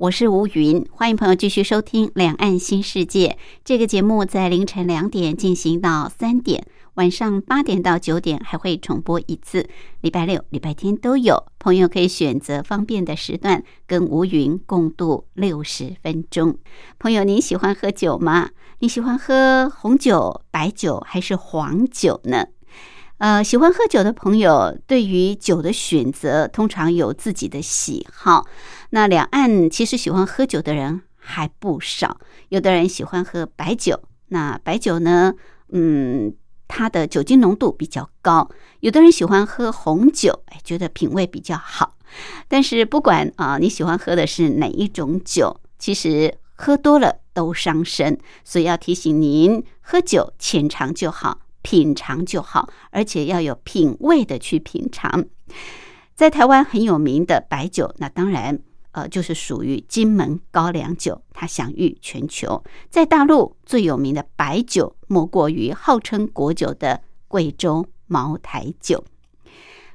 我是吴云，欢迎朋友继续收听《两岸新世界》这个节目，在凌晨两点进行到三点，晚上八点到九点还会重播一次，礼拜六、礼拜天都有。朋友可以选择方便的时段，跟吴云共度六十分钟。朋友，您喜欢喝酒吗？你喜欢喝红酒、白酒还是黄酒呢？呃，喜欢喝酒的朋友，对于酒的选择通常有自己的喜好。那两岸其实喜欢喝酒的人还不少，有的人喜欢喝白酒，那白酒呢，嗯，它的酒精浓度比较高；有的人喜欢喝红酒，哎，觉得品味比较好。但是不管啊，你喜欢喝的是哪一种酒，其实喝多了都伤身，所以要提醒您，喝酒浅尝就好。品尝就好，而且要有品味的去品尝。在台湾很有名的白酒，那当然呃就是属于金门高粱酒，它享誉全球。在大陆最有名的白酒，莫过于号称国酒的贵州茅台酒。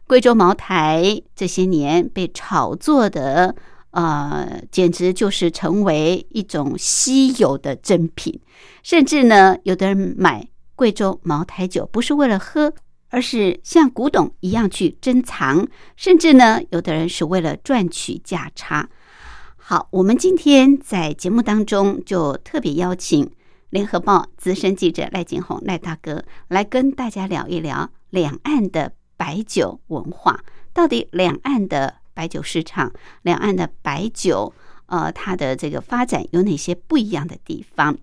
贵州茅台这些年被炒作的，呃，简直就是成为一种稀有的珍品，甚至呢，有的人买。贵州茅台酒不是为了喝，而是像古董一样去珍藏，甚至呢，有的人是为了赚取价差。好，我们今天在节目当中就特别邀请联合报资深记者赖景宏赖大哥来跟大家聊一聊两岸的白酒文化，到底两岸的白酒市场、两岸的白酒，呃，它的这个发展有哪些不一样的地方？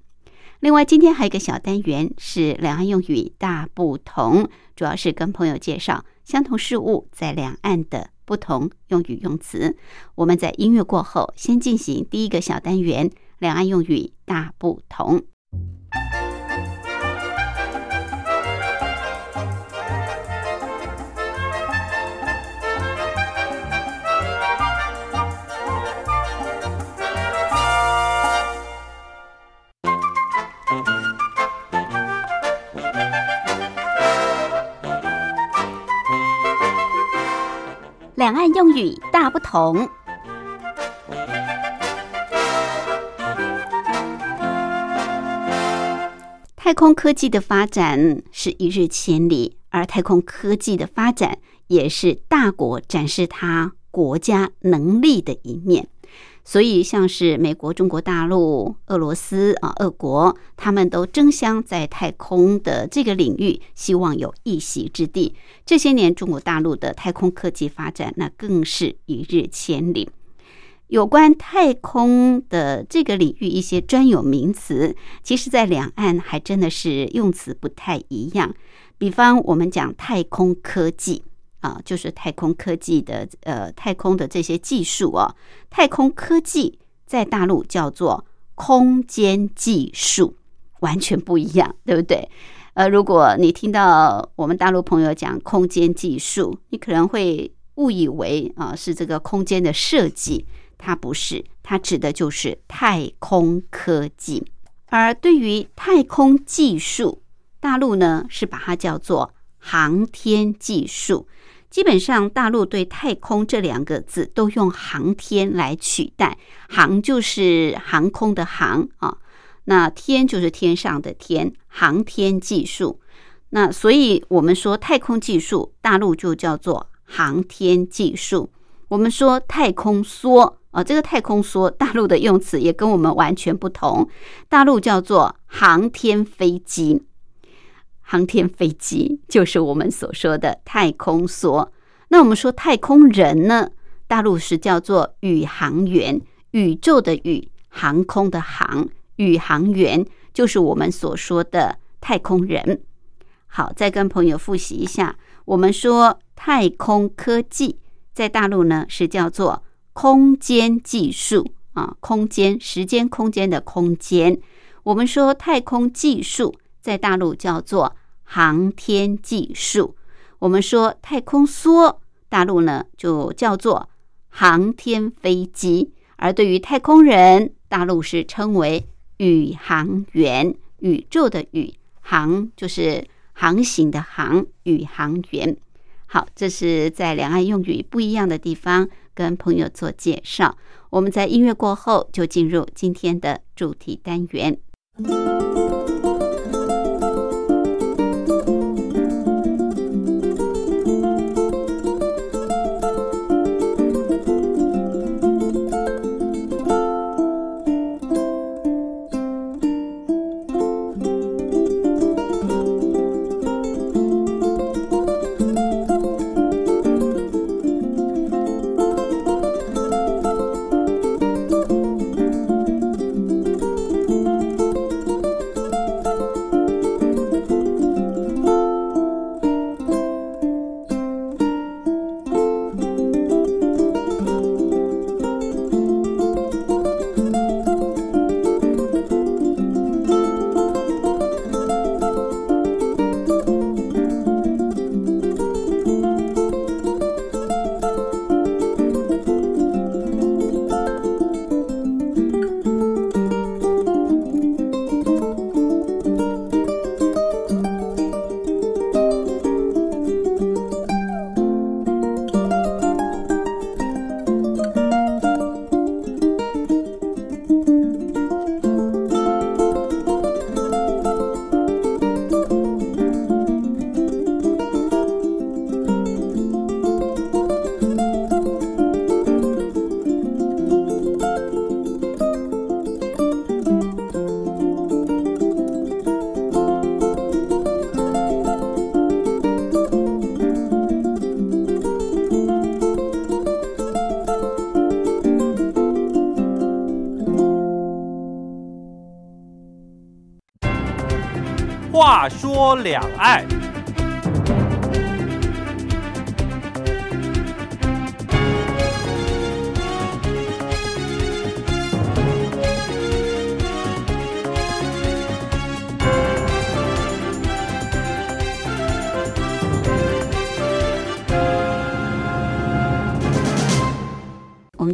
另外，今天还有一个小单元是两岸用语大不同，主要是跟朋友介绍相同事物在两岸的不同用语用词。我们在音乐过后，先进行第一个小单元：两岸用语大不同。两岸用语大不同。太空科技的发展是一日千里，而太空科技的发展也是大国展示它国家能力的一面。所以，像是美国、中国大陆、俄罗斯啊，俄国，他们都争相在太空的这个领域，希望有一席之地。这些年，中国大陆的太空科技发展，那更是一日千里。有关太空的这个领域，一些专有名词，其实在两岸还真的是用词不太一样。比方，我们讲太空科技。啊，就是太空科技的呃，太空的这些技术啊，太空科技在大陆叫做空间技术，完全不一样，对不对？呃，如果你听到我们大陆朋友讲空间技术，你可能会误以为啊是这个空间的设计，它不是，它指的就是太空科技。而对于太空技术，大陆呢是把它叫做航天技术。基本上，大陆对“太空”这两个字都用“航天”来取代，“航”就是航空的“航”啊，那“天”就是天上的“天”，航天技术。那所以，我们说太空技术，大陆就叫做航天技术。我们说太空梭啊，这个太空梭，大陆的用词也跟我们完全不同，大陆叫做航天飞机。航天飞机就是我们所说的太空梭。那我们说太空人呢？大陆是叫做宇航员，宇宙的宇，航空的航，宇航员就是我们所说的太空人。好，再跟朋友复习一下，我们说太空科技，在大陆呢是叫做空间技术啊，空间时间空间的空间。我们说太空技术，在大陆叫做航天技术。我们说太空梭，大陆呢就叫做航天飞机。而对于太空人，大陆是称为宇航员，宇宙的宇航就是航行的航，宇航员。好，这是在两岸用语不一样的地方跟朋友做介绍。我们在音乐过后就进入今天的主题单元。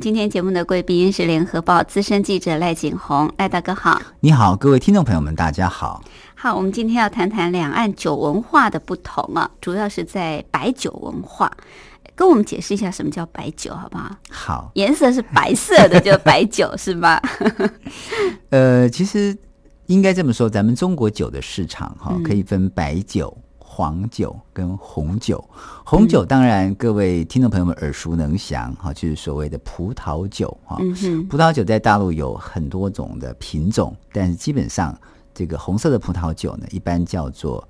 今天节目的贵宾是联合报资深记者赖景红，赖大哥好。你好，各位听众朋友们，大家好。好，我们今天要谈谈两岸酒文化的不同啊，主要是在白酒文化。跟我们解释一下什么叫白酒，好不好？好，颜色是白色的，就白酒是吗？呃，其实应该这么说，咱们中国酒的市场哈，可以分白酒、黄酒跟红酒。红酒当然各位听众朋友们耳熟能详哈，就是所谓的葡萄酒哈。嗯，葡萄酒在大陆有很多种的品种，但是基本上这个红色的葡萄酒呢，一般叫做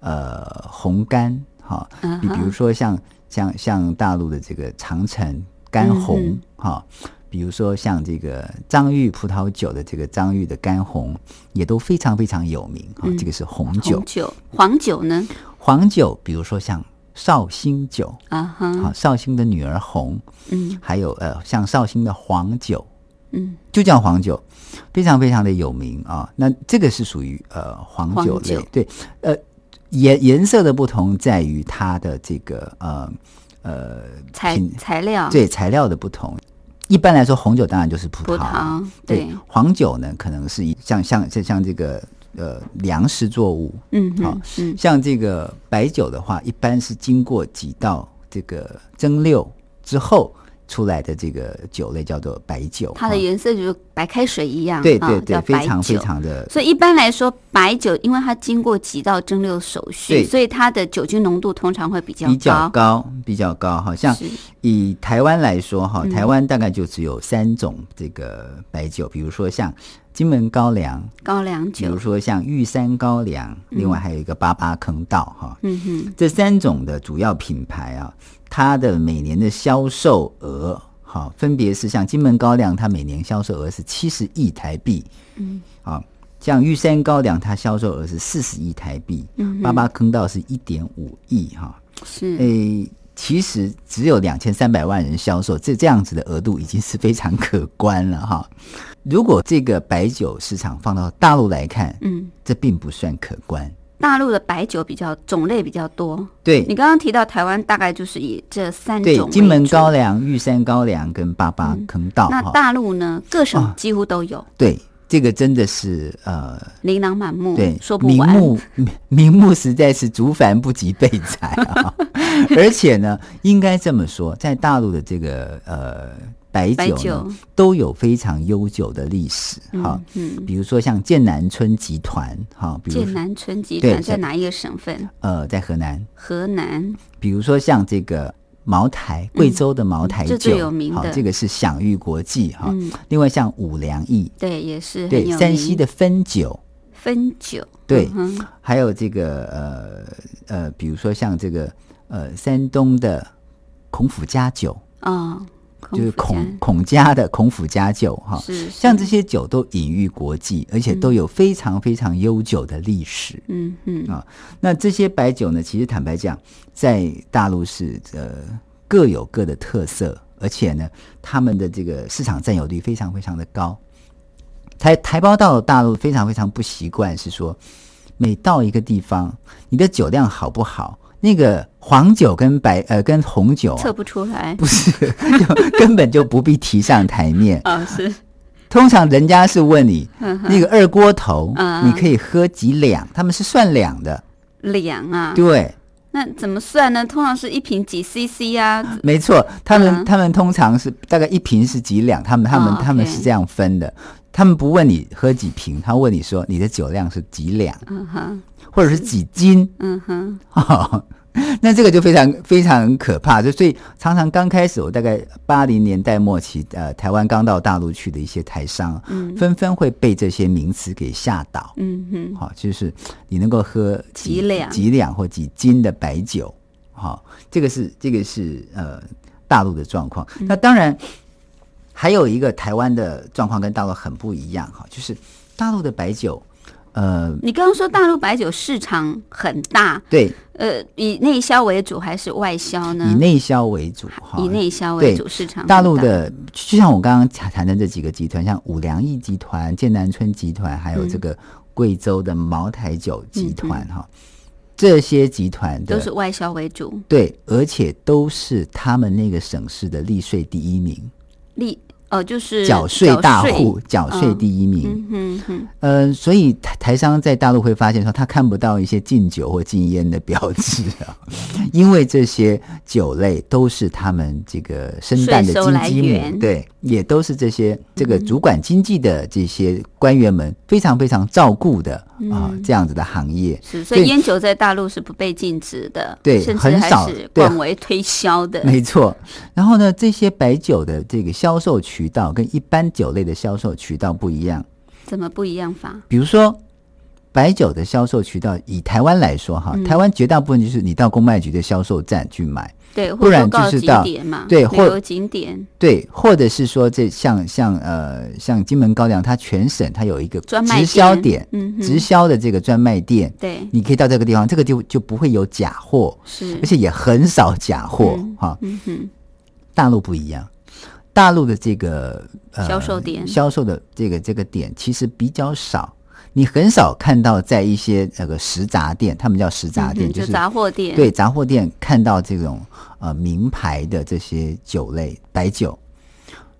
呃红干哈。嗯你比如说像像像大陆的这个长城干红嗯哈、比如说像这个张裕葡萄酒的这个张裕的干红，也都非常非常有名哈、嗯这个是红酒红，酒、黄酒呢？黄酒，比如说像绍兴酒，啊哈，好、绍兴的女儿红，嗯。还有呃像绍兴的黄酒，嗯。就叫黄酒，非常非常的有名啊。那这个是属于呃黄酒类，酒。对，呃颜颜色的不同在于它的这个呃呃材材料。对材料的不同。一般来说，红酒当然就是葡萄，葡萄对对，黄酒呢可能是以像像像像这个呃粮食作物，嗯好像这个白酒的话，一般是经过几道这个蒸馏之后出来的这个酒类叫做白酒，它的颜色就是白开水一样，啊对对对，非常非常的所以一般来说，白酒因为它经过几道蒸馏手续，所以它的酒精浓度通常会比较比较高。比较高。好像以台湾来说，哈，嗯。台湾大概就只有三种这个白酒，比如说像金门高粱，高粱比如酒，说像玉山高粱，另外还有一个八八坑道，哈，嗯哼，这三种的主要品牌啊，它的每年的销售额，哈，分别是像金门高粱，它每年销售额是七十亿台币，嗯，啊，像玉山高粱，它销售额是四十亿台币，嗯八八坑道是一点五亿哈，是，诶，其实只有两千三百万人销售，这这样子的额度已经是非常可观了哈。如果这个白酒市场放到大陆来看，嗯，这并不算可观。大陆的白酒比较种类比较多。对。你刚刚提到台湾，大概就是以这三对种，金门高粱、玉山高粱跟八八坑道哈，那大陆呢，各省啊。几乎都有，对这个真的是呃，琳琅满目，对，嗯说不完。名目名目实在是竹繁不及备载啊！而且呢，应该这么说，在大陆的这个呃白酒白酒呢，都有非常悠久的历史哈。嗯，比如说像剑南春集团哈，比如说剑南春集对团在哪一个省份？呃在河南，河南。比如说像这个茅台，贵州的茅台酒，嗯最有名的。好，这个是享誉国际哈。嗯，另外像五粮液，对，也是对山西的汾酒，汾酒，对嗯还有这个呃呃，比如说像这个呃山东的孔府家酒，哦，就是孔孔家的孔府家酒哈。是像这些酒都隐喻国际，而且都有非常非常悠久的历史。嗯嗯啊那这些白酒呢，其实坦白讲，在大陆是呃各有各的特色，而且呢，他们的这个市场占有率非常非常的高。台台胞到了大陆非常非常不习惯，是说每到一个地方，你的酒量好不好，那个黄酒跟白呃跟红酒、啊、测不出来不是 就根本就不必提上台面。啊，是通常人家是问你嗯那个二锅头，嗯你可以喝几两？他们是算两的，两啊。对。那怎么算呢？通常是一瓶几 CC 啊？没错，他们、嗯他们通常是大概一瓶是几两，他们他们、哦他们是这样分的。他们不问你喝几瓶，他问你说你的酒量是几两，嗯哼，或者是几斤。嗯哼，那这个就非常非常可怕，就所以常常刚开始，我大概八零年代末期，呃，台湾刚到大陆去的一些台商，嗯纷纷会被这些名词给吓倒。嗯哼，好、就是你能够喝几两几两或几斤的白酒，好、这个是这个是呃大陆的状况。嗯那当然还有一个台湾的状况跟大陆很不一样哈、就是大陆的白酒，呃，你刚刚说大陆白酒市场很大，对，呃，以内销为主还是外销呢？以内销为主哈、以内销为主，市场大。陆的，就像我刚刚谈谈的这几个集团，像五粮液集团、剑南春集团，还有这个贵州的茅台酒集团哈、这些集团都是外销为主，对，而且都是他们那个省市的利税第一名，利哦就是缴税大户，缴税嗯第一名。嗯哼哼，呃，所以台台商在大陆会发现说，他看不到一些禁酒或禁烟的标志啊，因为这些酒类都是他们这个生蛋的金鸡母，源。对，也都是这些这个主管经济的这些官员们非常非常照顾的啊、这样子的行业。是，所以烟酒在大陆是不被禁止的，对甚至很少还是广为推销的，没错，然后呢，这些白酒的这个销售渠道跟一般酒类的销售渠道不一样。怎么不一样法？比如说，白酒的销售渠道，以台湾来说哈，嗯。台湾绝大部分就是你到公卖局的销售站去买，对，不然就是到，对或景点。对，或者是说这像像呃像金门高粱，它全省它有一个专卖直销点，嗯直销的这个专卖店，对，你可以到这个地方，这个就就不会有假货，是。而，且也很少假货嗯。哈。嗯哼，大陆不一样，大陆的这个、呃、销售点。销售的这个这个点其实比较少，你很少看到在一些那个食杂店，他们叫食杂店，嗯就是杂货店，对杂货店看到这种呃名牌的这些酒类白酒，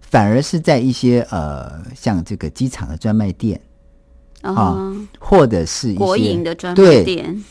反而是在一些呃像这个机场的专卖店，哦，或者是一些国营的专卖对，店，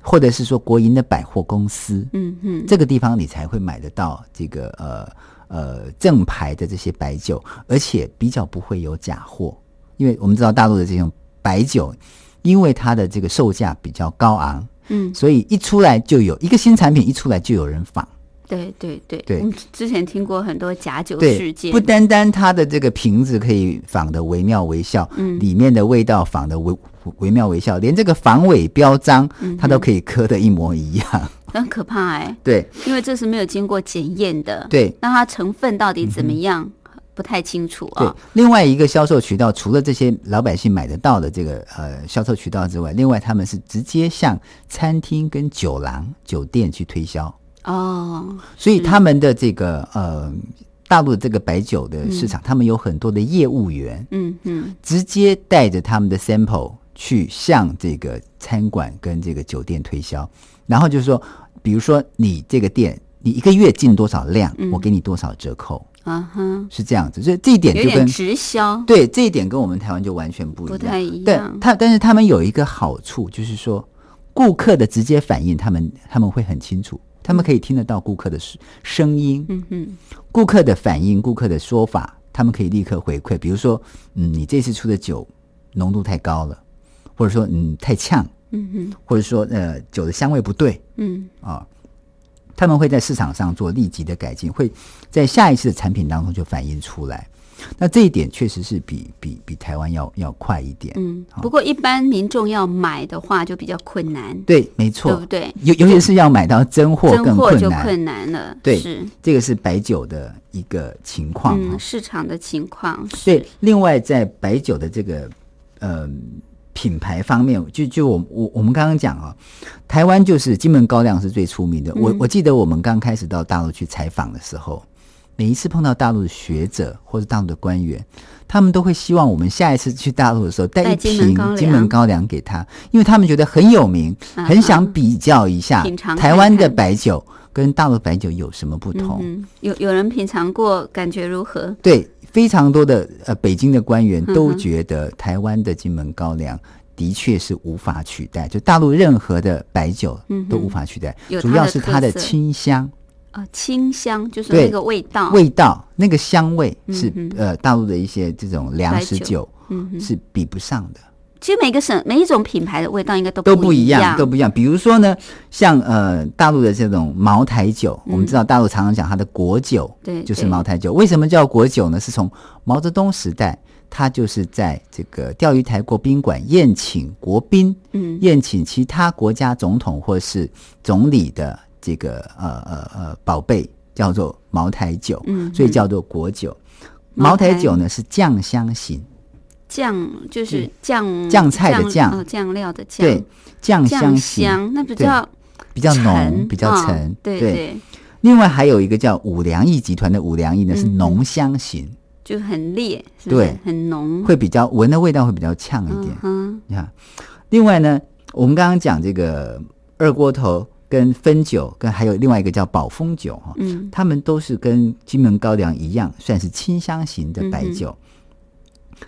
或者是说国营的百货公司，嗯嗯，这个地方你才会买得到这个呃呃正牌的这些白酒，而且比较不会有假货，因为我们知道大陆的这种白酒，因为它的这个售价比较高昂，嗯，所以一出来就有一个新产品一出来就有人仿，对对对，对。我们之前听过很多假酒事，件，不单单它的这个瓶子可以仿的惟妙惟肖，嗯。里面的味道仿的惟惟妙惟肖，连这个防伪标章嗯它都可以刻的一模一样，很可怕哎，对。因为这是没有经过检验的，，对。那它成分到底怎么样，不太清楚对。啊，，另外一个销售渠道，除了这些老百姓买得到的这个呃销售渠道之外，另外他们是直接向餐厅跟酒廊、酒店去推销。哦，所以他们的这个呃，大陆的这个白酒的市场，他们有很多的业务员，嗯嗯。直接带着他们的 sample 去向这个餐馆跟这个酒店推销，然后就是说，比如说你这个店，你一个月进多少量，嗯我给你多少折扣，啊哈，是这样子。所以这一点就跟点直销，对这一点跟我们台湾就完全不一样。不太一对样。他，但是他们有一个好处，就是说顾客的直接反应，他们他们会很清楚，他们可以听得到顾客的声声音，嗯哼，顾客的反应、顾客的说法，他们可以立刻回馈。比如说，嗯，你这次出的酒浓度太高了，或者说嗯太呛，嗯嗯，或者说呃酒的香味不对嗯啊，他们会在市场上做立即的改进，会在下一次的产品当中就反映出来。那这一点确实是比比比台湾要要快一点。嗯。不过一般民众要买的话就比较困难，对，没错，对不对？尤尤其是要买到真货真货就更困难。了，对是，这个是白酒的一个情况嗯，市场的情况是对，，另外在白酒的这个呃品牌方面，就就我我我们刚刚讲啊，台湾就是金门高粱是最出名的。我嗯我记得我们刚开始到大陆去采访的时候，每一次碰到大陆的学者或者大陆的官员，他们都会希望我们下一次去大陆的时候带带一瓶金门高粱给他，因为他们觉得很有名，啊很想比较一下台湾的白酒跟大陆白酒有什么不同。嗯，有有人品尝过，感觉如何？对，非常多的呃北京的官员都觉得台湾的金门高粱的确是无法取代，就大陆任何的白酒都无法取代，有主要是它的清香。啊，清香就是那个味道，味道，那个香味是、嗯呃大陆的一些这种粮食酒。酒嗯。是比不上的。其实每个省每一种品牌的味道应该都都不一不一样，都不一样。比如说呢，像呃大陆的这种茅台酒，我们知道大陆常常讲它的国酒，嗯对就是茅台酒。为什么叫国酒呢？是从毛泽东时代，他就是在这个钓鱼台国宾馆宴请国宾，嗯宴请其他国家总统或是总理的这个呃呃呃宝贝，叫做茅台酒，嗯所以叫做国酒。茅台酒呢是酱香型，酱就是酱酱菜的酱哦酱料的酱，对，酱。酱香型，香那比较比较浓，比较哦沉，对对，另外还有一个叫五粮液集团的五粮液呢，是嗯浓香型，就很烈，是是？对很浓。会比较闻的味道会比较呛一点嗯。你看，另外呢，我们刚刚讲这个二锅头跟汾酒，跟还有另外一个叫宝丰酒哈，嗯他们都是跟金门高粱一样，算是清香型的白嗯酒。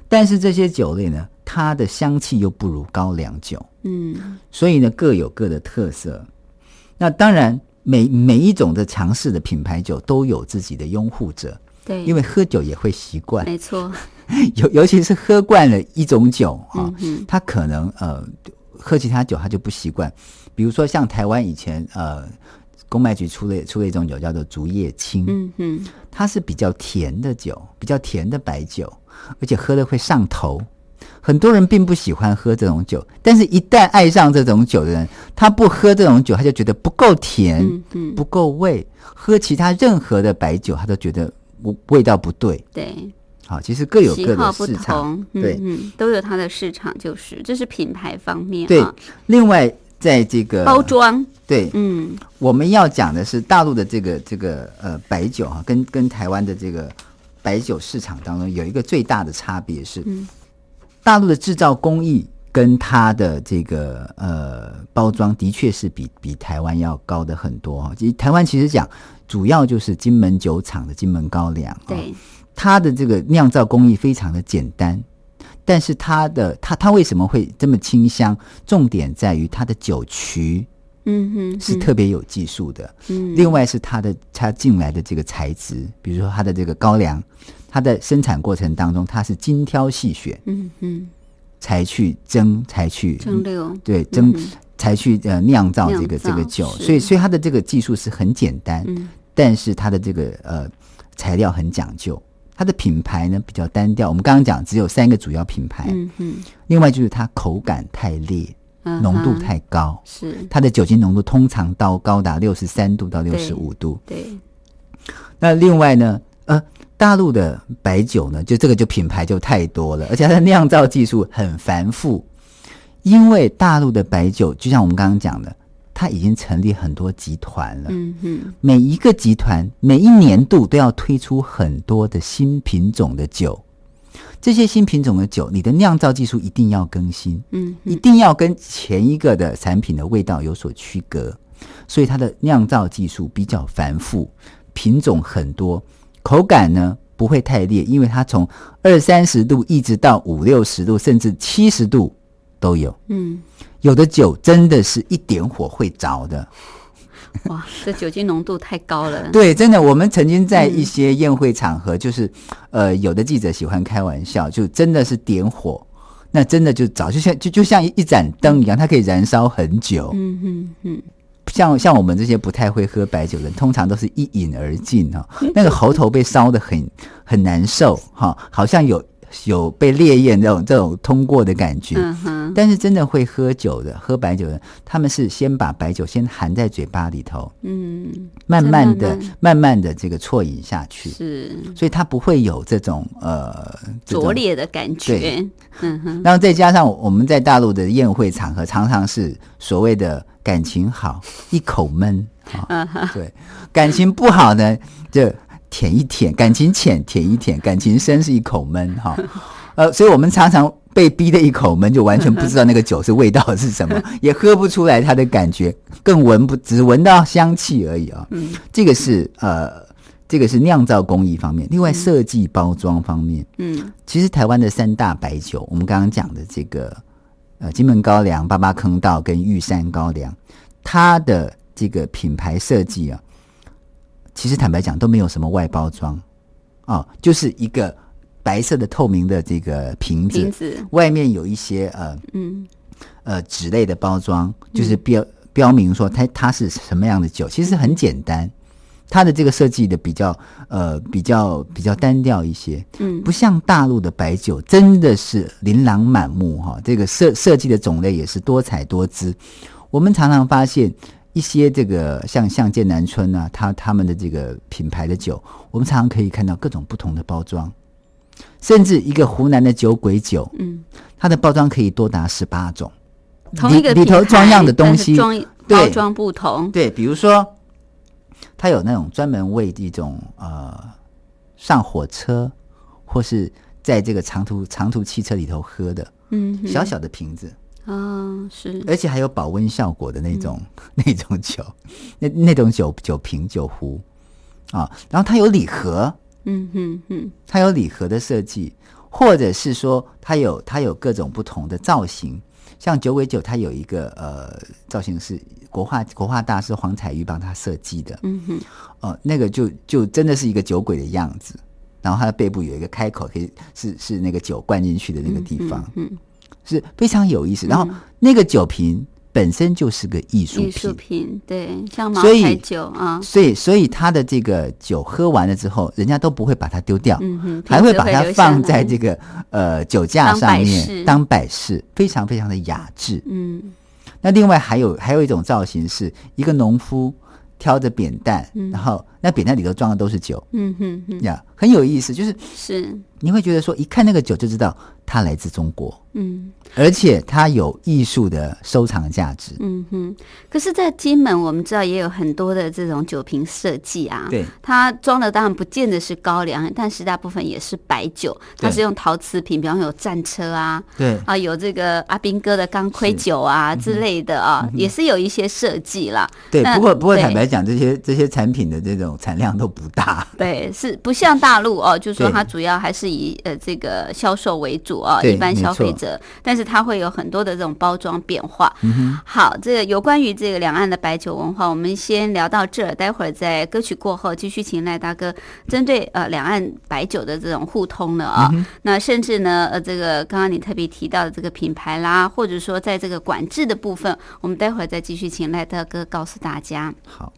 但是这些酒类呢，它的香气又不如高粱酒，嗯。所以呢各有各的特色。那当然，每每一种的尝试的品牌酒都有自己的拥护者，对，因为喝酒也会习惯，没错，尤尤其是喝惯了一种酒啊，嗯他可能呃喝其他酒他就不习惯。比如说像台湾以前呃公卖局出了出了一种酒叫做竹叶青，嗯哼，它是比较甜的酒，比较甜的白酒，而且喝了会上头。很多人并不喜欢喝这种酒，但是一旦爱上这种酒的人，他不喝这种酒，他就觉得不够甜，嗯嗯，不够味。喝其他任何的白酒，他都觉得味味道不对。对，好，其实各有各的市场同，，对嗯嗯，都有它的市场，就是这是品牌方面对啊。另外，在这个包，装，对，嗯我们要讲的是大陆的这个这个呃白酒哈，跟跟台湾的这个白酒市场当中有一个最大的差别是，嗯大陆的制造工艺跟它的这个呃包装的确是比比台湾要高的很多哈。其实台湾其实讲主要就是金门酒厂的金门高粱，哦对，它的这个酿造工艺非常的简单，但是它的它它为什么会这么清香？重点在于它的酒曲嗯哼，是特别有技术的。嗯，另外是它的它进来的这个材质，比如说它的这个高粱，它的生产过程当中它是精挑细选嗯嗯，才去蒸，才去蒸馏，对蒸、嗯才去呃酿造这个造这个酒，所以所以它的这个技术是很简单，嗯。但是它的这个呃材料很讲究。它的品牌呢比较单调，我们刚刚讲只有三个主要品牌，嗯哼，另外就是它口感太烈，嗯浓度太高，是，它的酒精浓度通常到高达六十三度到六十五度。对，那另外呢，呃，大陆的白酒呢，就这个就品牌就太多了，而且它的酿造技术很繁复。因为大陆的白酒，就像我们刚刚讲的，它已经成立很多集团了。每一个集团每一年度都要推出很多的新品种的酒，这些新品种的酒，你的酿造技术一定要更新，嗯一定要跟前一个的产品的味道有所区隔，所以它的酿造技术比较繁复，品种很多，口感呢不会太烈，因为它从二三十度一直到五六十度，甚至七十度都有。嗯，有的酒真的是一点火会着的，哇，这酒精浓度太高了。对，真的，我们曾经在一些宴会场合，就是，呃，有的记者喜欢开玩笑，就真的是点火，那真的就早就像就就像一盏灯一样，它可以燃烧很久。嗯哼嗯，像像我们这些不太会喝白酒的人，通常都是一饮而尽哈、那个喉头被烧的很很难受哈、好像有有被烈焰这种这种通过的感觉。嗯，但是真的会喝酒的，喝白酒的，他们是先把白酒先含在嘴巴里头，嗯，慢慢的、慢慢。的这个啜饮下去，是。所以它不会有这种呃拙劣的感觉。嗯哼，然后再加上我们在大陆的宴会场合，常常是所谓的感情好，一口闷 对，感情不好呢，就舔一舔；感情浅，舔一舔；感情深是一口闷哈。呃，所以我们常常被逼的一口闷，就完全不知道那个酒是味道是什么，也喝不出来它的感觉，更闻不只闻到香气而已啊。嗯，这个是呃。这个是酿造工艺方面，另外设计包装方面，嗯其实台湾的三大白酒，我们刚刚讲的这个呃金门高粱、八八坑道跟玉山高粱，它的这个品牌设计啊，其实坦白讲都没有什么外包装哦，就是一个白色的透明的这个瓶子，瓶子，外面有一些呃嗯呃纸类的包装，就是标、标明说它它是什么样的酒，其实很简单。它的这个设计的比较呃比较比较单调一些，嗯不像大陆的白酒，真的是琳琅满目哈。这个设设计的种类也是多彩多姿。我们常常发现一些这个像像剑南春啊，他他们的这个品牌的酒，我们常常可以看到各种不同的包装，甚至一个湖南的酒鬼酒，嗯，它的包装可以多达十八种，同一个里里头装样的东西，装对。包装不同。对，比如说，它有那种专门为一种呃上火车或是在这个长途长途汽车里头喝的嗯，小小的瓶子，啊是。而且还有保温效果的那种、那种酒，那那种酒酒瓶酒壶啊，然后它有礼盒，嗯哼哼。它有礼盒的设计，或者是说它有它有各种不同的造型，像九尾酒，它有一个呃造型是国画国画大师黄彩玉帮他设计的，嗯哼。哦，那个就就真的是一个酒鬼的样子，然后它的背部有一个开口，可以是是那个酒灌进去的那个地方，嗯是非常有意思。然后那个酒瓶本身就是个艺术艺术品，品对，像茅台酒啊，所以所以它的这个酒喝完了之后，人家都不会把它丢掉，还会把它放在来这个呃酒架上面饰。当摆饰，非常非常的雅致。嗯。那另外还有还有一种造型是一个农夫挑着扁担，然后那扁担里头装的都是酒。嗯哼哼，呀，很有意思。就是是。你会觉得说，一看那个酒就知道它来自中国，嗯。而且它有艺术的收藏价值。嗯哼。可是，在金门我们知道也有很多的这种酒瓶设计啊，对，它装的当然不见得是高粱，但是大部分也是白酒，它是用陶瓷瓶，比方有战车啊，对，啊，有这个阿兵哥的钢盔酒啊之类的啊，也是有一些设计啦。对。不过不过坦白讲，这些这些产品的这种产量都不大。对，是不像大陆哦，就是说它主要还是以呃这个销售为主哦，一般消费者，但是它会有很多的这种包装变化。嗯好，这个有关于这个两岸的白酒文化，我们先聊到这儿，待会儿在歌曲过后继续请赖大哥针对呃两岸白酒的这种互通的啊、那甚至呢呃这个刚刚你特别提到的这个品牌啦，或者说在这个管制的部分，我们待会儿再继续请赖大哥告诉大家。好。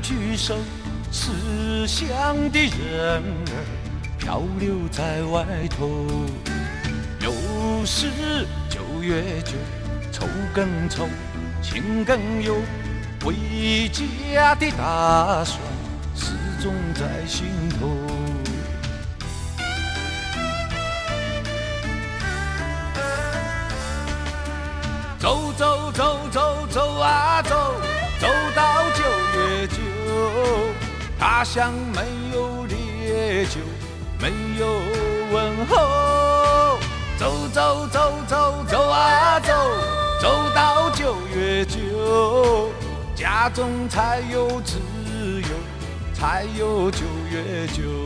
举手，思乡的人儿漂流在外头。又是九月九，愁更愁，情更忧，回家的打算始终在心头。走走走走走啊走，家乡没有烈酒，没有问候。走走走走走啊走，走到九月九，家中才有自由，才有九月九。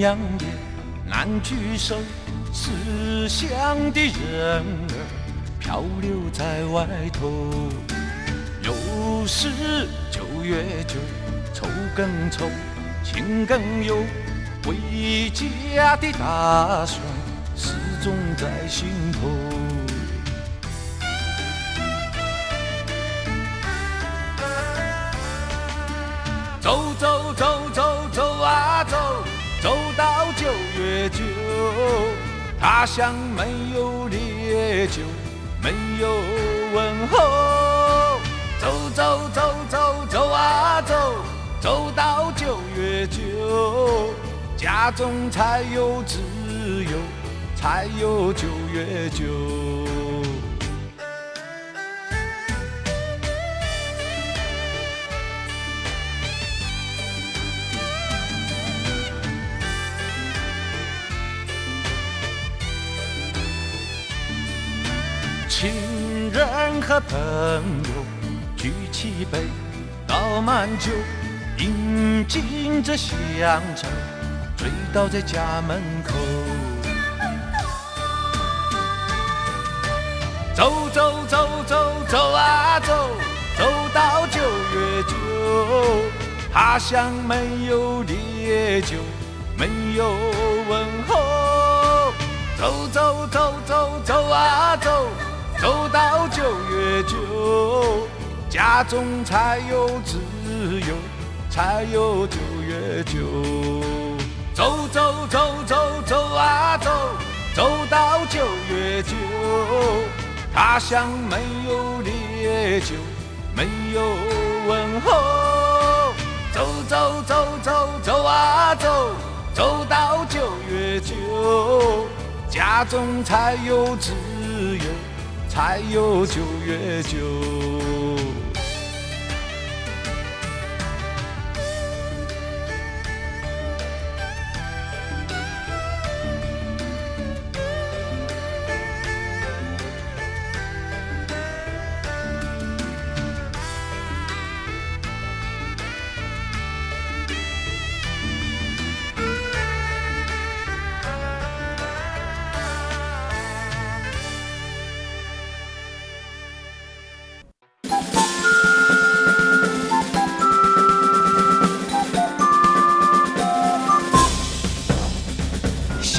重阳节，难聚首，思乡的人儿漂流在外头。又是九月九，愁更愁，情更忧，回家的打算始终在心头。走走走走走啊，到九月九，他乡没有烈酒，没有问候。走走走走走啊走，走到九月九，家中才有自由，才有九月九。和朋友举起杯，倒满酒，饮尽这乡愁，醉倒在家门口。走走走走走啊走，走到九月九，他乡没有烈酒，没有问候。走走走走走啊走，走到九月九，家中才有自由，才有九月九。走走走走走啊走，走到九月九，他乡没有烈酒，没有问候。走走走走走啊走，走到九月九。家中才有自由，才有九月九。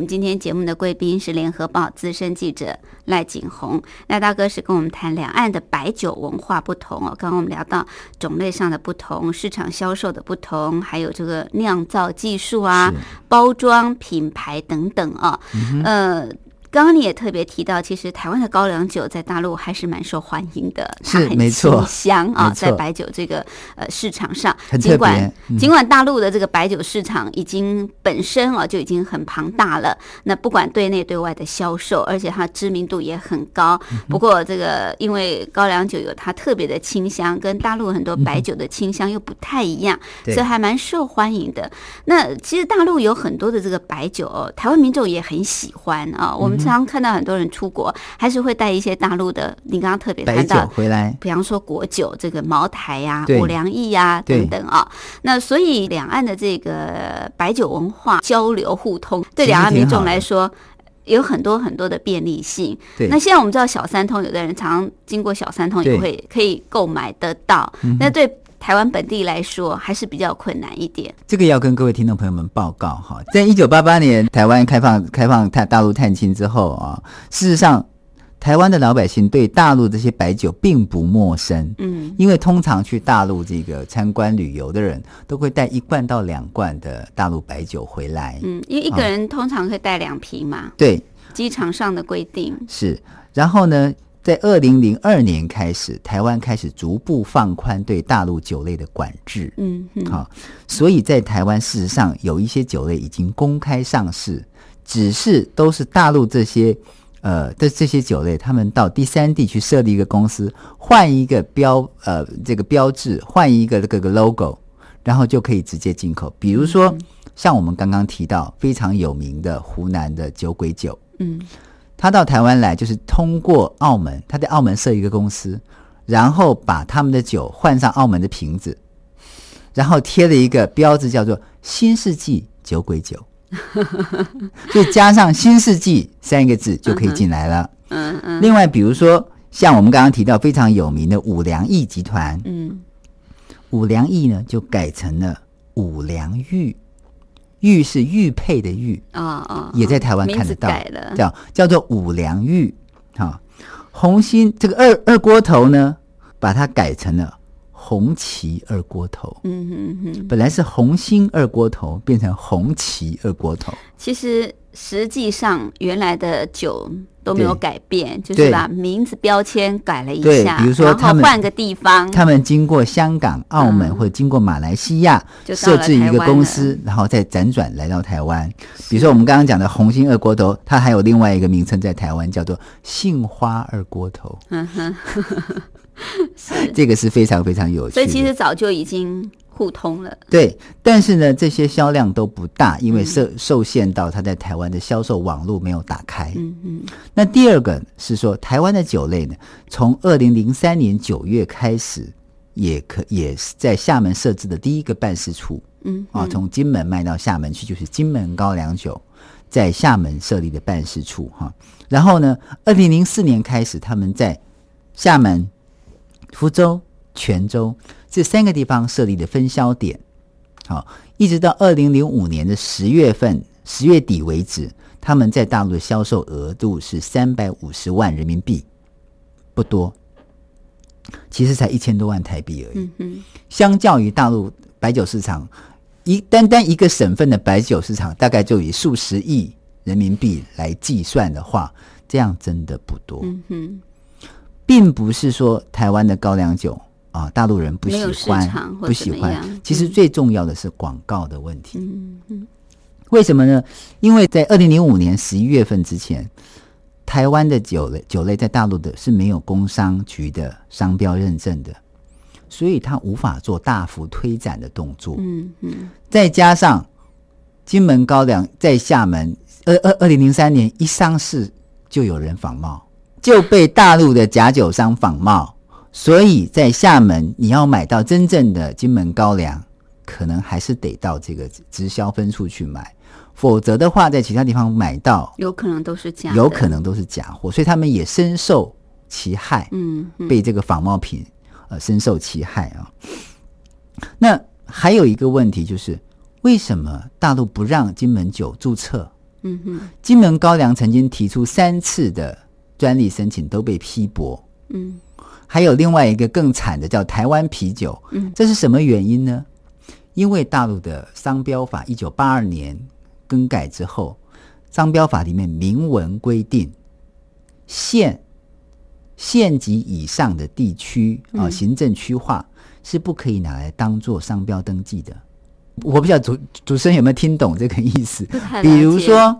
们今天节目的贵宾是联合报资深记者赖景红，赖大哥是跟我们谈两岸的白酒文化不同哦。刚刚我们聊到种类上的不同、市场销售的不同，还有这个酿造技术啊、包装品牌等等啊，呃。刚刚你也特别提到，其实台湾的高粱酒在大陆还是蛮受欢迎的，是没错，香啊，在白酒这个呃市场上，尽管尽管大陆的这个白酒市场已经本身啊就已经很庞大了，那不管对内对外的销售，而且它知名度也很高。不过这个因为高粱酒有它特别的清香，跟大陆很多白酒的清香又不太一样，所以还蛮受欢迎的。那其实大陆有很多的这个白酒，台湾民众也很喜欢啊，我们。常常看到很多人出国，还是会带一些大陆的。你刚刚特别谈到回来，比方说国酒，这个茅台呀、五粮液呀等等啊。那所以两岸的这个白酒文化交流互通，对两岸民众来说有很多很多的便利性。那现在我们知道小三通，有的人常常经过小三通也会可以购买得到。那对。台湾本地来说还是比较困难一点。这个要跟各位听众朋友们报告哈，在一九八八年台湾开放开放大大陆探亲之后啊，事实上台湾的老百姓对大陆这些白酒并不陌生。嗯，因为通常去大陆这个参观旅游的人都会带一罐到两罐的大陆白酒回来。嗯，因为一个人通常会带两瓶嘛。对，机场上的规定是。然后呢？在二零零二年开始，台湾开始逐步放宽对大陆酒类的管制。嗯，好，所以在台湾事实上有一些酒类已经公开上市，只是都是大陆这些呃的这些酒类，他们到第三地去设立一个公司，换一个标呃这个标志，换一个这个 logo，然后就可以直接进口。比如说像我们刚刚提到非常有名的湖南的酒鬼酒，嗯。他到台湾来，就是通过澳门，他在澳门设一个公司，然后把他们的酒换上澳门的瓶子，然后贴了一个标志，叫做“新世纪酒鬼酒”，就加上“新世纪”三个字就可以进来了。嗯嗯。另外，比如说像我们刚刚提到非常有名的五粮液集团，嗯，五粮液呢就改成了五粮玉。玉是玉佩的玉啊啊，也在台湾看得到，叫叫做五粮玉。啊，红心这个二二锅头呢，把它改成了红旗二锅头。嗯哼哼，本来是红心二锅头，变成红旗二锅头。其实实际上原来的酒。都没有改变，就是把名字标签改了一下，比如说他们换个地方，他们经过香港、澳门或者经过马来西亚设置一个公司，然后再辗转来到台湾。比如说我们刚刚讲的红星二锅头，它还有另外一个名称在台湾叫做杏花二锅头。嗯哼，这个是非常非常有趣。所以其实早就已经。互通了，对，但是呢，这些销量都不大，因为受受限到它在台湾的销售网络没有打开。嗯嗯。那第二个是说，台湾的酒类呢，从二零零三年九月开始，也可也是在厦门设置的第一个办事处。嗯啊，从金门卖到厦门去，就是金门高粱酒在厦门设立的办事处哈。然后呢，二零零四年开始，他们在厦门、福州、泉州。这三个地方设立的分销点，好，一直到二零零五年的十月份十月底为止，他们在大陆的销售额度是三百五十万人民币，不多，其实才一千多万台币而已。嗯相较于大陆白酒市场，一单单一个省份的白酒市场，大概就以数十亿人民币来计算的话，这样真的不多。嗯哼，并不是说台湾的高粱酒。啊，大陆人不喜欢，不喜欢。其实最重要的是广告的问题。嗯嗯，为什么呢？因为在二零零五年十一月份之前，台湾的酒类酒类在大陆的是没有工商局的商标认证的，所以它无法做大幅推展的动作。嗯嗯，再加上金门高粱在厦门，二二二零零三年一上市就有人仿冒，就被大陆的假酒商仿冒。所以在厦门，你要买到真正的金门高粱，可能还是得到这个直销分处去买，否则的话，在其他地方买到，有可能都是假，有可能都是假货，所以他们也深受其害，嗯，被这个仿冒品呃深受其害啊。那还有一个问题就是，为什么大陆不让金门酒注册？嗯哼，金门高粱曾经提出三次的专利申请都被批驳。嗯还有另外一个更惨的叫台湾啤酒，嗯这是什么原因呢？因为大陆的商标法一九八二年更改之后，商标法里面明文规定，县县级以上的地区啊、嗯行政区划是不可以拿来当做商标登记的。我不知道主主持人有没有听懂这个意思？比如，说，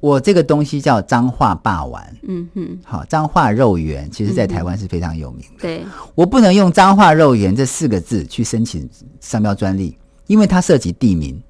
我这个东西叫彰化霸丸，嗯哼，好，彰化肉圆，其实在台湾是非常有名的。对，我不能用彰化肉圆这四个字去申请商标专利，因为它涉及地名，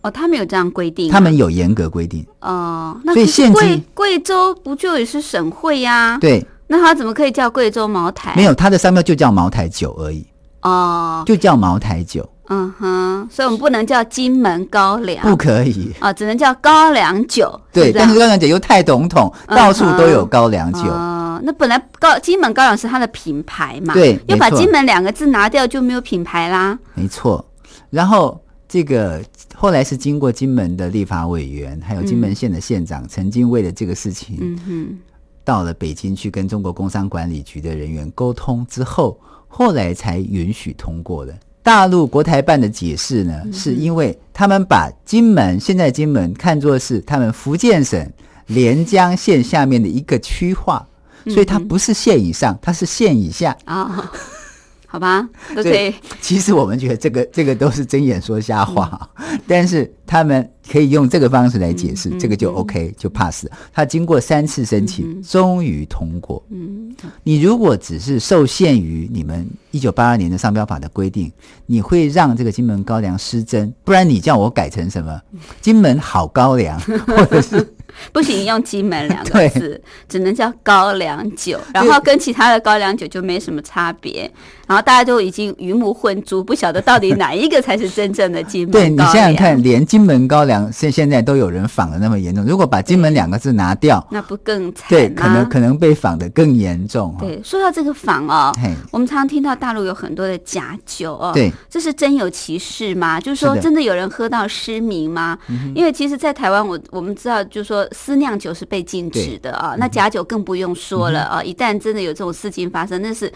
哦，他们有这样规定啊，他们有严格规定。哦，那所以县级贵贵州不就也是省会呀？对，那他怎么可以叫贵州茅台？没有它的商标就叫茅台酒而已，哦，就叫茅台酒，嗯哼，所以我们不能叫金门高粱，不可以。啊，只能叫高粱酒。对，但是高粱酒又太笼统，嗯到处都有高粱酒。哦，那本来高金门高粱是它的品牌嘛，对要把金门两个字拿掉就没有品牌啦。没错。然后这个后来是经过金门的立法委员，还有金门县的县长，曾经为了这个事情，嗯哼，到了北京去跟中国工商管理局的人员沟通之后，后来才允许通过的。大陆国台办的解释呢，是因为他们把金门现在金门看作是他们福建省连江县下面的一个区划，所以它不是县以上，它是县以下。啊、好吧，都可以，其实我们觉得这个这个都是睁眼说瞎话，但是他们可以用这个方式来解释，这个就 OK 就 pass。他经过三次申请，终于通过。嗯，你如果只是受限于你们一九八二年的商标法的规定，你会让这个金门高粱失真，不然你叫我改成什么？金门好高粱，或者是不行，用金门两个 字，只能叫高粱酒，然后跟其他的高粱酒就没什么差别，然后大家都已经鱼目混珠，不晓得到底哪一个才是真正的金门对你想想看，，连金门高粱现现在都有人仿的那么严重，如果把金门两个字拿掉，那不更惨对，可能可能被仿的更严重。哈。对，说到这个仿哦，我们常常听到大陆有很多的假酒哦，对，这是真有其事吗？就是说真的有人喝到失明吗？因为其实，在台湾我我们知道，就是说私酿酒是被禁止的啊，那假酒更不用说嗯了啊，一旦真的有这种事情发生，那是。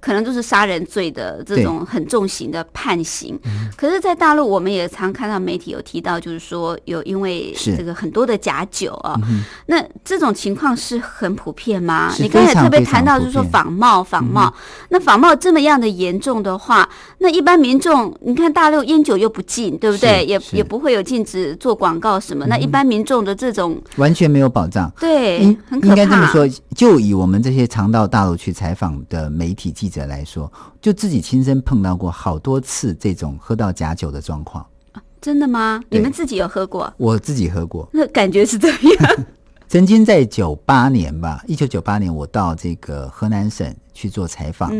可能就是杀人罪的这种很重刑的判刑，嗯可是，在大陆我们也常看到媒体有提到，就是说有因为这个很多的假酒啊，那这种情况是很普遍吗？你刚才特别谈到就是说仿冒，仿冒，那仿冒这么样的严重的话，那一般民众，你看大陆烟酒又不禁，对不对？也也不会有禁止做广告什么。那一般民众的这种，完全没有保障。对应，很可怕。应该这么说，就以我们这些常到大陆去采访的媒体记者来说，就自己亲身碰到过好多次这种喝到假酒的状况。真的吗？你们自己有喝过？我自己喝过，那感觉是怎么样？曾经在九八年吧，一九九八年，我到这个河南省去做采访，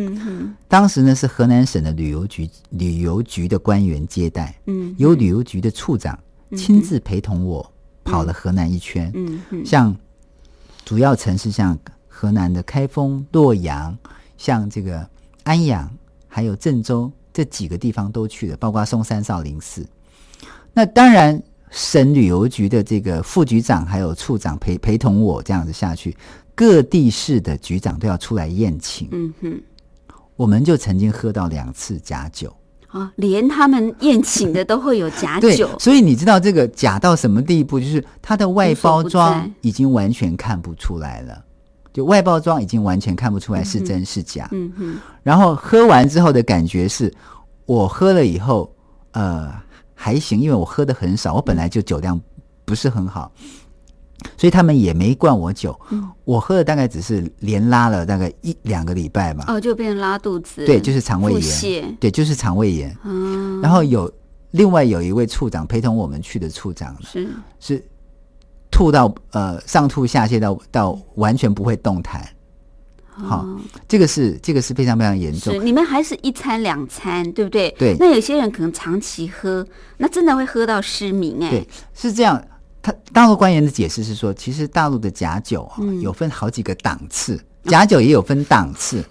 当时呢是河南省的旅游局旅游局的官员接待，嗯由旅游局的处长亲自陪同我跑了河南一圈，像主要城市像河南的开封、洛阳，像这个安阳，还有郑州这几个地方都去了，包括嵩山少林寺。那当然，省旅游局的这个副局长还有处长陪陪同我这样子下去，各地市的局长都要出来宴请。嗯哼。我们就曾经喝到两次假酒，啊，连他们宴请的都会有假对酒，，所以你知道这个假到什么地步？就是它的外包装已经完全看不出来了，就外包装已经完全看不出来是真是假。嗯哼，然后喝完之后的感觉是，我喝了以后，呃，还行，因为我喝的很少，我本来就酒量不是很好，所以他们也没灌我酒。嗯我喝的大概只是连拉了大概一两个礼拜吧。哦，就变成拉肚子，对，就是肠胃炎。对，就是肠胃炎。嗯，然后有另外有一位处长陪同我们去的处长呢是是吐到呃上吐下泻到到完全不会动弹。好、哦这个是这个是非常非常严重，。你们还是一餐两餐，对不对？对那有些人可能长期喝，那真的会喝到失明哎、对，是这样。他大陆官员的解释是说，其实大陆的假酒啊、嗯有分好几个档次，假酒也有分档次。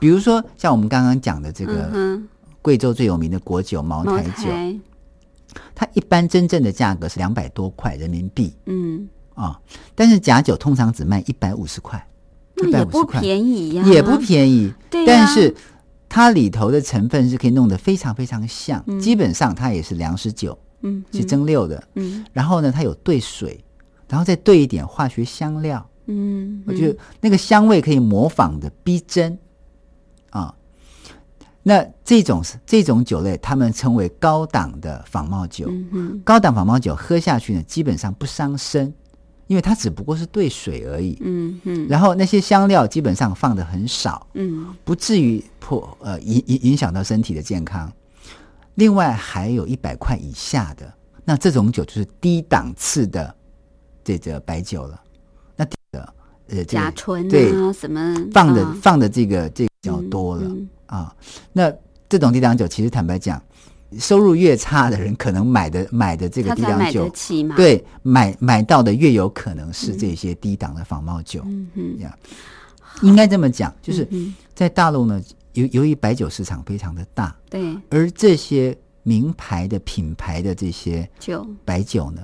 比如说像我们刚刚讲的这个嗯贵州最有名的国酒茅台酒，台，它一般真正的价格是两百多块人民币。嗯，啊，但是假酒通常只卖一百五十块，那也不150块。便宜呀、也不便宜，对呀。但是它里头的成分是可以弄得非常非常像，嗯。基本上它也是粮食酒，嗯，是蒸馏的，嗯然后呢，它有兑水，然后再兑一点化学香料，嗯，我觉得那个香味可以模仿的逼真啊。那这种这种酒类，他们称为高档的仿冒酒。嗯哼，高档仿冒酒喝下去呢，基本上不伤身，因为它只不过是兑水而已。嗯嗯，然后那些香料基本上放的很少，嗯不至于破呃影影影响到身体的健康。另外还有一百块以下的，那这种酒就是低档次的这个白酒了。那呃这个甲醇对啊什么放的、啊放的这个这个比较多了、嗯啊。那这种低档酒，其实坦白讲，收入越差的人，可能买的买的这个低档酒对买买到的越有可能是这些低档的仿冒酒。嗯哼，呀，应该这么讲，就是嗯在大陆呢，由由于白酒市场非常的大，对，而这些名牌的品牌的这些酒，白酒呢，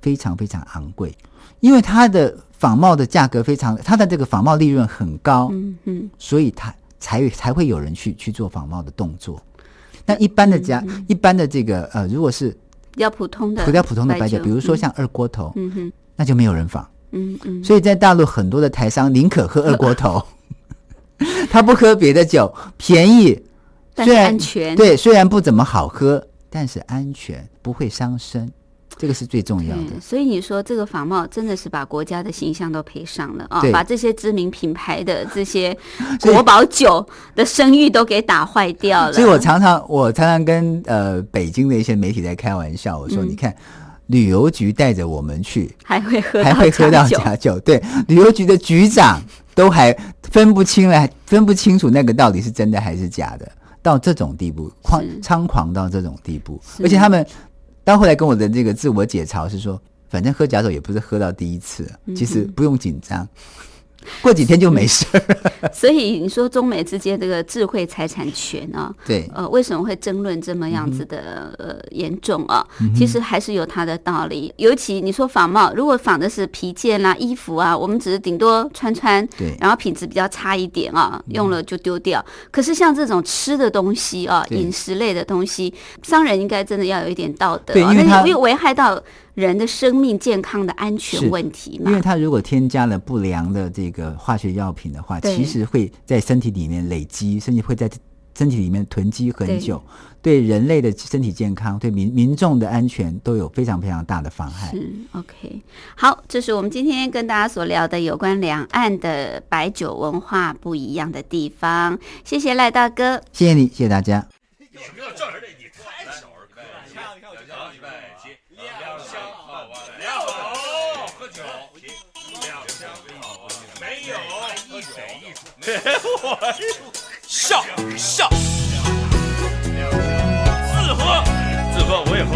非常非常昂贵，因为它的仿冒的价格非常，它的这个仿冒利润很高，嗯嗯，所以它才才会有人去去做仿冒的动作。那一般的家，嗯一般的这个呃，如果是比较普通的，比较普通的白酒，比如说，像二锅头，嗯哼，那就没有人仿。嗯嗯，所以在大陆很多的台商宁可喝。二锅头，他不喝别的酒，便宜，但是虽然安全，对，虽然不怎么好喝，但是安全，不会伤身，这个是最重要的，。所以你说这个仿冒真的是把国家的形象都赔上了啊，对把这些知名品牌的这些 国宝酒的声誉都给打坏掉了。所以我常常我常常跟呃北京的一些媒体在开玩笑，我说、嗯你看。旅游局带着我们去，还会喝，还会喝到，假酒。对，旅游局的局长都还分不清了，分不清楚那个到底是真的还是假的，到这种地步，狂猖狂到这种地步。而且他们到后来跟我的这个自我解嘲是说，反正喝假酒也不是喝到第一次，嗯其实不用紧张，过几天就没事儿。所以你说中美之间这个智慧财产权啊，对，呃，为什么会争论这么样子的、呃严重啊？嗯其实还是有它的道理。尤其你说仿冒，如果仿的是皮件啦、衣服啊，我们只是顶多穿穿，对嗯然后品质比较差一点啊，用了就丢掉。可是像这种吃的东西啊，饮食类的东西，商人应该真的要有一点道德、啊，对因为它会危害到人的生命健康的安全问题嘛因为？它如果添加了不良的这个化学药品的话，其实会在身体里面累积，甚至会在身体里面囤积很久，对人类的身体健康、对民民众的安全都有非常非常大的妨害。是 OK，好，这是我们今天跟大家所聊的有关两岸的白酒文化不一样的地方。谢谢赖大哥。谢谢你，谢谢大家。笑笑，自喝自喝，我也喝。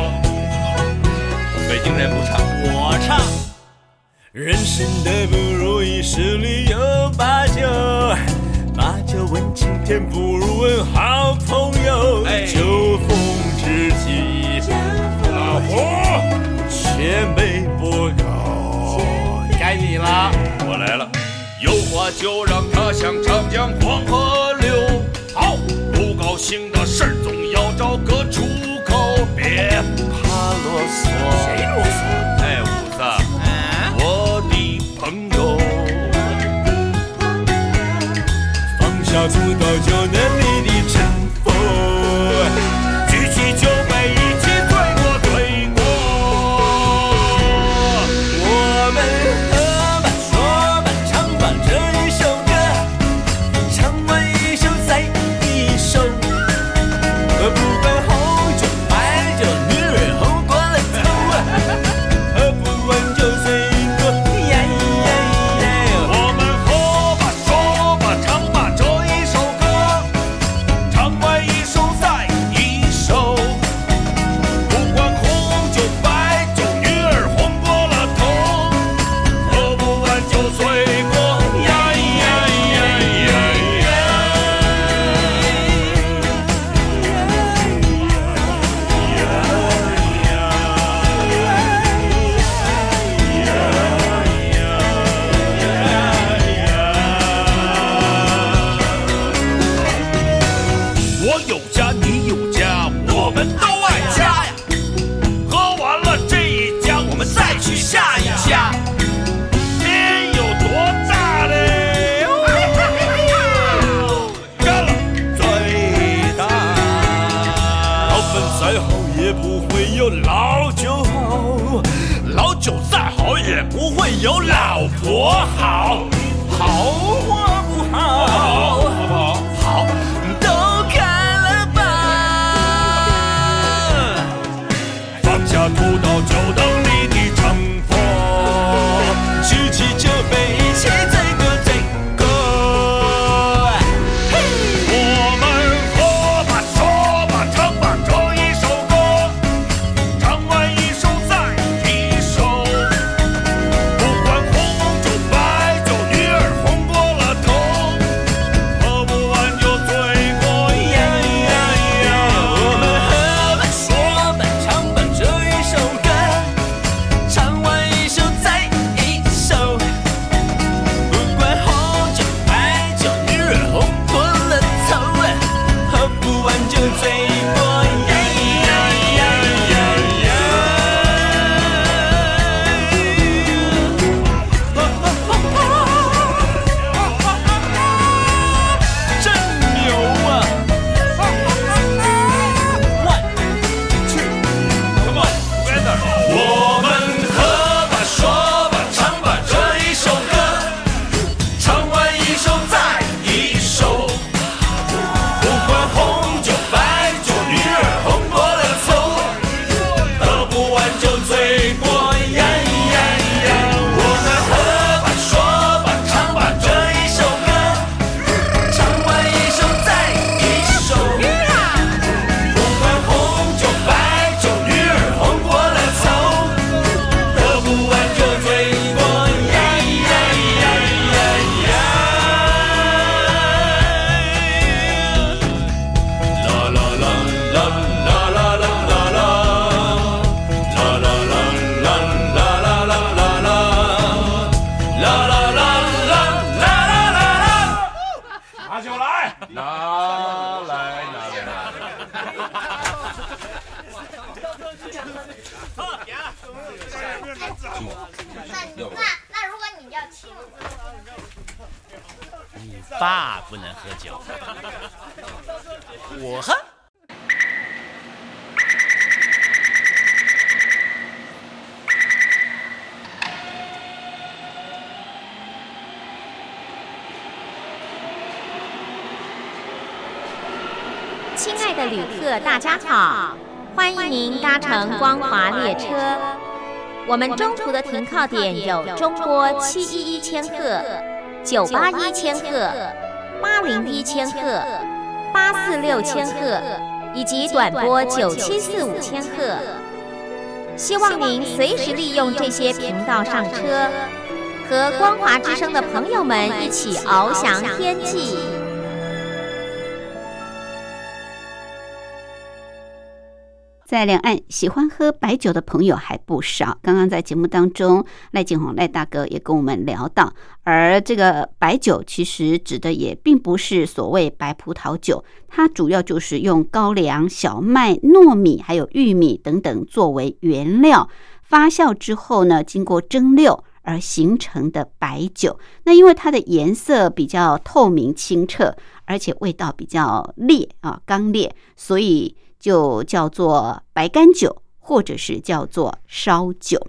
北京人不唱，我唱。人生的不如意十里有八九，八九问青天，不如问好朋友。酒逢知己，老胡，千杯不够。该你了，我来了。有话就让它像长江黄河流。好，不高兴的事儿总要找个出口，别怕啰嗦。谁啰嗦？哎，五子，我的朋友。放下屠刀就能爸不能喝酒，我喝。亲爱的旅客，大家好，欢迎您搭乘光华列车。我们中途的停靠点有中波七一一千赫、九八一千赫、八零一千赫、八四六千赫以及短波九七四五千赫。希望您随时利用这些频道上车，和光华之声的朋友们一起翱翔天际。在两岸喜欢喝白酒的朋友还不少。刚刚在节目当中，赖景宏赖大哥也跟我们聊到，而这个白酒其实指的也并不是所谓白葡萄酒，它主要就是用高粱、小麦、糯米还有玉米等等作为原料发酵之后呢，经过蒸馏而形成的白酒。那因为它的颜色比较透明清澈，而且味道比较烈啊刚烈，所以。就叫做白干酒，或者是叫做烧酒。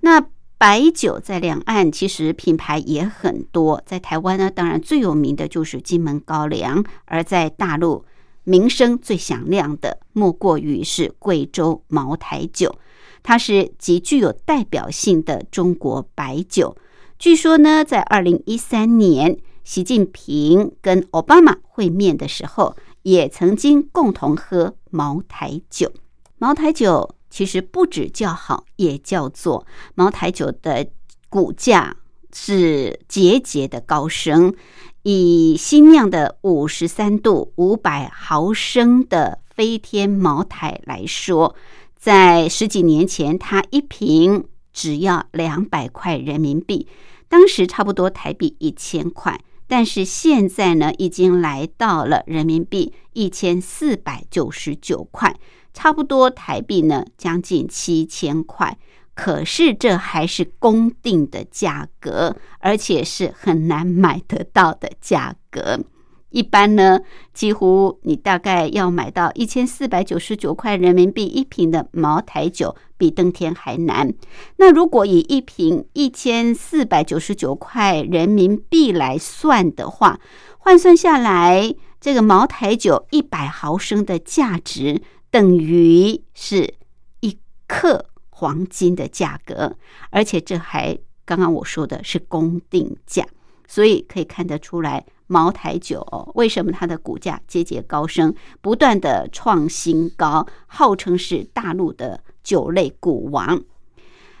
那白酒在两岸其实品牌也很多，在台湾呢，当然最有名的就是金门高粱；而在大陆，名声最响亮的莫过于是贵州茅台酒，它是极具有代表性的中国白酒。据说呢，在二零一三年，习近平跟奥巴马会面的时候。也曾经共同喝茅台酒。茅台酒其实不止叫好，也叫做茅台酒的股价是节节的高升。以新酿的五十三度五百毫升的飞天茅台来说，在十几年前，它一瓶只要两百块人民币，当时差不多台币一千块。但是现在呢，已经来到了人民币一千四百九十九块，差不多台币呢将近七千块，可是这还是公定的价格，而且是很难买得到的价格。一般呢，几乎你大概要买到一千四百九十九块人民币一瓶的茅台酒，比登天还难。那如果以一瓶一千四百九十九块人民币来算的话，换算下来，这个茅台酒一百毫升的价值等于是一克黄金的价格，而且这还刚刚我说的是公定价，所以可以看得出来。茅台酒为什么它的股价节节高升，不断的创新高，号称是大陆的酒类股王。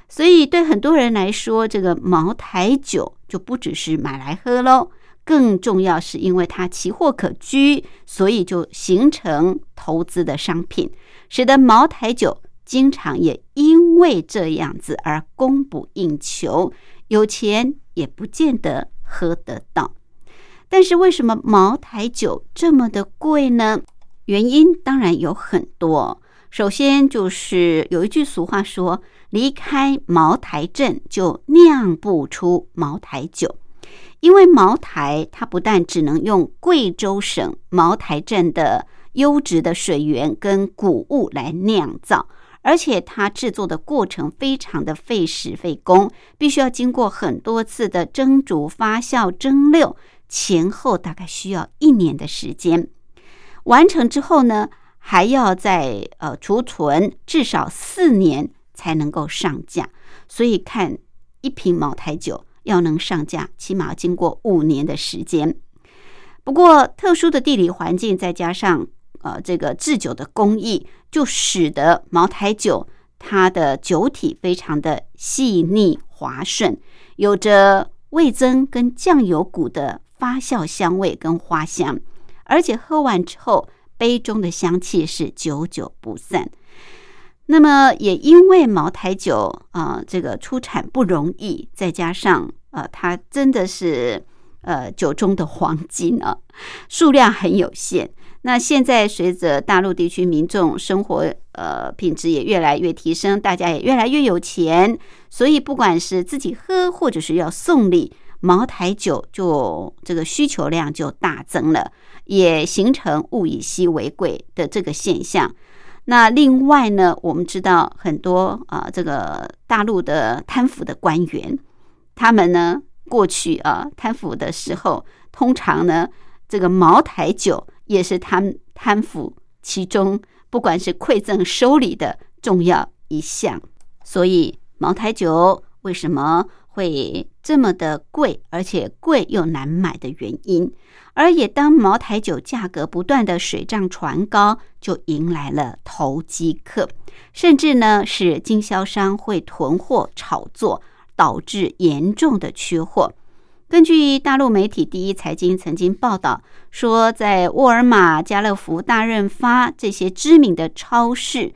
所以对很多人来说，这个茅台酒就不只是买来喝喽，更重要是因为它奇货可居，所以就形成投资的商品，使得茅台酒经常也因为这样子而供不应求，有钱也不见得喝得到。但是为什么茅台酒这么的贵呢？原因当然有很多。首先就是有一句俗话说：“离开茅台镇就酿不出茅台酒。”因为茅台它不但只能用贵州省茅台镇的优质的水源跟谷物来酿造，而且它制作的过程非常的费时费工，必须要经过很多次的蒸煮、发酵、蒸馏。前后大概需要一年的时间，完成之后呢，还要在呃储存至少四年才能够上架。所以看一瓶茅台酒要能上架，起码要经过五年的时间。不过特殊的地理环境，再加上呃这个制酒的工艺，就使得茅台酒它的酒体非常的细腻滑顺，有着味增跟酱油股的。发酵香味跟花香，而且喝完之后，杯中的香气是久久不散。那么，也因为茅台酒啊，这个出产不容易，再加上呃，它真的是呃酒中的黄金啊，数量很有限。那现在随着大陆地区民众生活呃品质也越来越提升，大家也越来越有钱，所以不管是自己喝，或者是要送礼。茅台酒就这个需求量就大增了，也形成物以稀为贵的这个现象。那另外呢，我们知道很多啊，这个大陆的贪腐的官员，他们呢过去啊贪腐的时候，通常呢这个茅台酒也是他们贪腐其中不管是馈赠收礼的重要一项。所以茅台酒为什么？会这么的贵，而且贵又难买的原因，而也当茅台酒价格不断的水涨船高，就迎来了投机客，甚至呢是经销商会囤货炒作，导致严重的缺货。根据大陆媒体第一财经曾经报道说，在沃尔玛、家乐福、大润发这些知名的超市。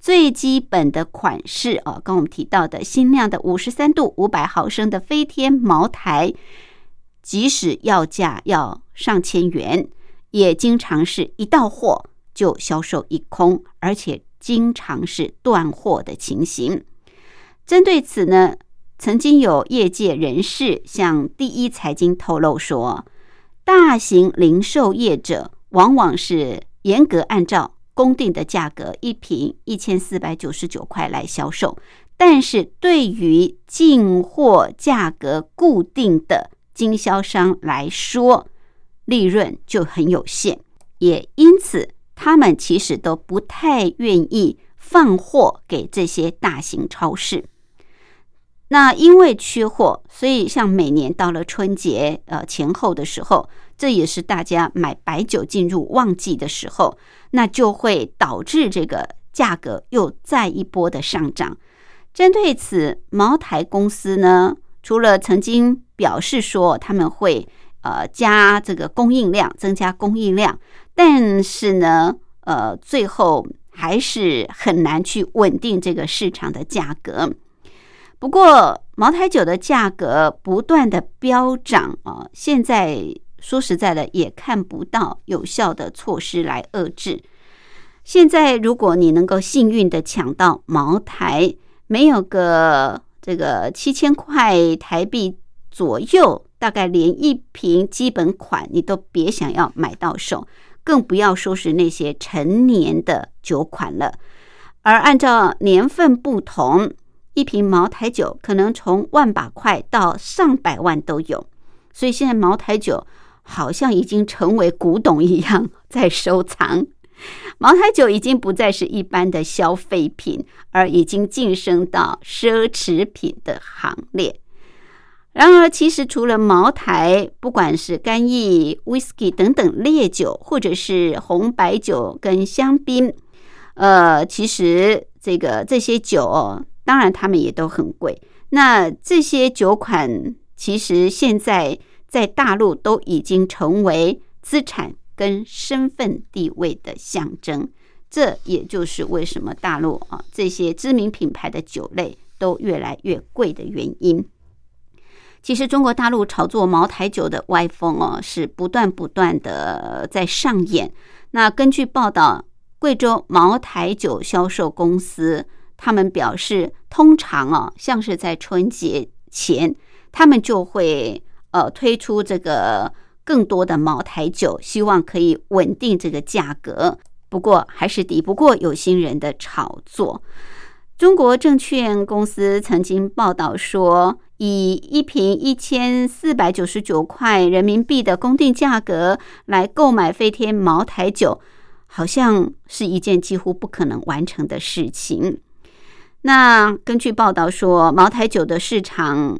最基本的款式啊，刚我们提到的新酿的五十三度五百毫升的飞天茅台，即使要价要上千元，也经常是一到货就销售一空，而且经常是断货的情形。针对此呢，曾经有业界人士向第一财经透露说，大型零售业者往往是严格按照。公定的价格一瓶一千四百九十九块来销售，但是对于进货价格固定的经销商来说，利润就很有限，也因此他们其实都不太愿意放货给这些大型超市。那因为缺货，所以像每年到了春节呃前后的时候。这也是大家买白酒进入旺季的时候，那就会导致这个价格又再一波的上涨。针对此，茅台公司呢，除了曾经表示说他们会呃加这个供应量，增加供应量，但是呢，呃，最后还是很难去稳定这个市场的价格。不过，茅台酒的价格不断的飙涨啊，现在。说实在的，也看不到有效的措施来遏制。现在，如果你能够幸运的抢到茅台，没有个这个七千块台币左右，大概连一瓶基本款你都别想要买到手，更不要说是那些成年的酒款了。而按照年份不同，一瓶茅台酒可能从万把块到上百万都有。所以现在茅台酒好像已经成为古董一样在收藏。茅台酒已经不再是一般的消费品，而已经晋升到奢侈品的行列。然而，其实除了茅台，不管是干邑、whisky 等等烈酒，或者是红白酒跟香槟，呃，其实这个这些酒，当然他们也都很贵。那这些酒款，其实现在在大陆都已经成为资产。跟身份地位的象征，这也就是为什么大陆啊这些知名品牌的酒类都越来越贵的原因。其实中国大陆炒作茅台酒的歪风哦，是不断不断的在上演。那根据报道，贵州茅台酒销售公司他们表示，通常啊，像是在春节前，他们就会呃推出这个。更多的茅台酒，希望可以稳定这个价格。不过，还是抵不过有心人的炒作。中国证券公司曾经报道说，以一瓶一千四百九十九块人民币的公定价格来购买飞天茅台酒，好像是一件几乎不可能完成的事情。那根据报道说，茅台酒的市场。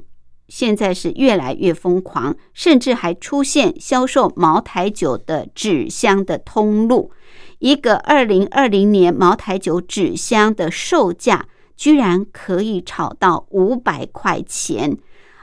现在是越来越疯狂，甚至还出现销售茅台酒的纸箱的通路。一个二零二零年茅台酒纸箱的售价居然可以炒到五百块钱，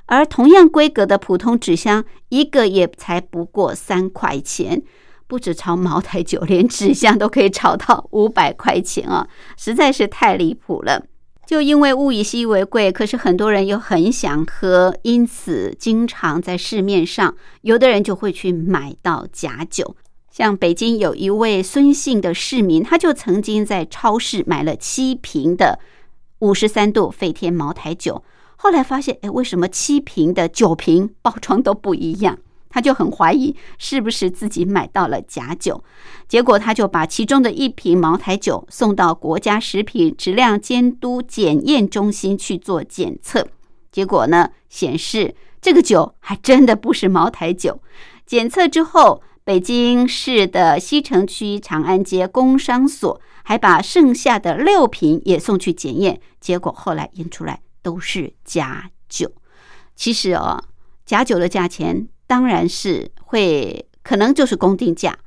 而同样规格的普通纸箱一个也才不过三块钱。不止炒茅台酒，连纸箱都可以炒到五百块钱啊！实在是太离谱了。就因为物以稀为贵，可是很多人又很想喝，因此经常在市面上，有的人就会去买到假酒。像北京有一位孙姓的市民，他就曾经在超市买了七瓶的五十三度飞天茅台酒，后来发现，哎，为什么七瓶的酒瓶包装都不一样？他就很怀疑是不是自己买到了假酒，结果他就把其中的一瓶茅台酒送到国家食品质量监督检验中心去做检测，结果呢显示这个酒还真的不是茅台酒。检测之后，北京市的西城区长安街工商所还把剩下的六瓶也送去检验，结果后来验出来都是假酒。其实哦，假酒的价钱。当然是会，可能就是公定价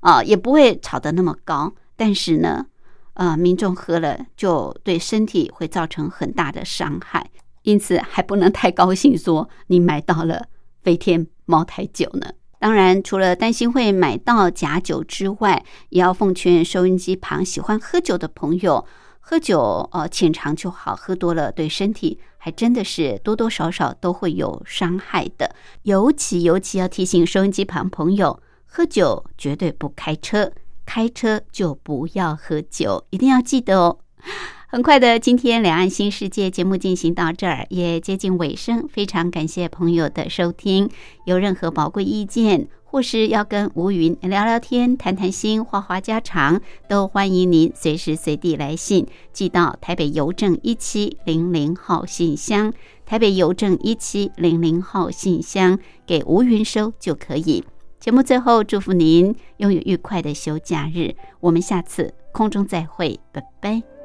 啊，也不会炒得那么高。但是呢，呃，民众喝了就对身体会造成很大的伤害，因此还不能太高兴说你买到了飞天茅台酒呢。当然，除了担心会买到假酒之外，也要奉劝收音机旁喜欢喝酒的朋友。喝酒，哦，浅尝就好，喝多了对身体还真的是多多少少都会有伤害的。尤其尤其要提醒收音机旁朋友，喝酒绝对不开车，开车就不要喝酒，一定要记得哦。很快的，今天两岸新世界节目进行到这儿，也接近尾声，非常感谢朋友的收听。有任何宝贵意见？或是要跟吴云聊聊天、谈谈心、话话家常，都欢迎您随时随地来信寄到台北邮政一七零零号信箱，台北邮政一七零零号信箱给吴云收就可以。节目最后，祝福您拥有愉快的休假日，我们下次空中再会，拜拜。